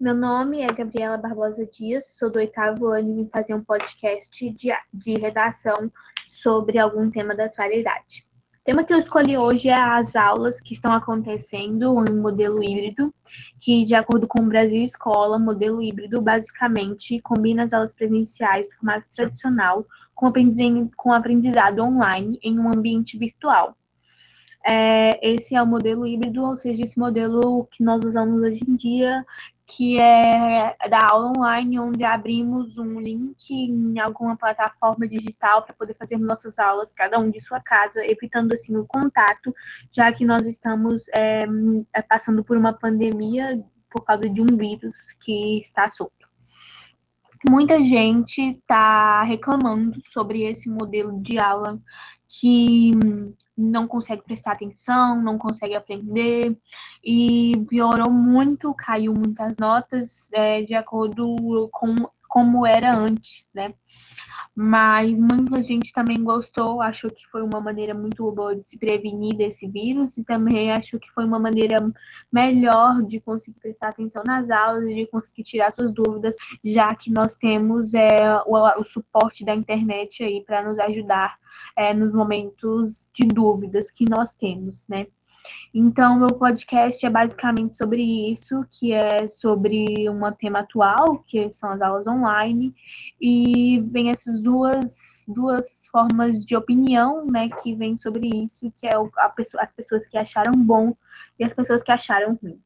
Meu nome é Gabriela Barbosa Dias, sou do oitavo ano e vim fazer um podcast de, de redação sobre algum tema da atualidade. O tema que eu escolhi hoje é as aulas que estão acontecendo em modelo híbrido, que, de acordo com o Brasil Escola, modelo híbrido basicamente combina as aulas presenciais do formato tradicional com com aprendizado online em um ambiente virtual. É, esse é o modelo híbrido, ou seja, esse modelo que nós usamos hoje em dia, que é da aula online, onde abrimos um link em alguma plataforma digital para poder fazer nossas aulas, cada um de sua casa, evitando assim o contato, já que nós estamos é, passando por uma pandemia por causa de um vírus que está solto. Muita gente está reclamando sobre esse modelo de aula que não consegue prestar atenção, não consegue aprender, e piorou muito, caiu muitas notas é, de acordo com como era antes, né? Mas muita gente também gostou, achou que foi uma maneira muito boa de se prevenir desse vírus e também achou que foi uma maneira melhor de conseguir prestar atenção nas aulas e de conseguir tirar suas dúvidas, já que nós temos é, o, o suporte da internet aí para nos ajudar é, nos momentos de dúvidas que nós temos, né? Então, meu podcast é basicamente sobre isso, que é sobre um tema atual, que são as aulas online, e vem essas duas, duas formas de opinião, né, que vem sobre isso, que é a pessoa, as pessoas que acharam bom e as pessoas que acharam ruim.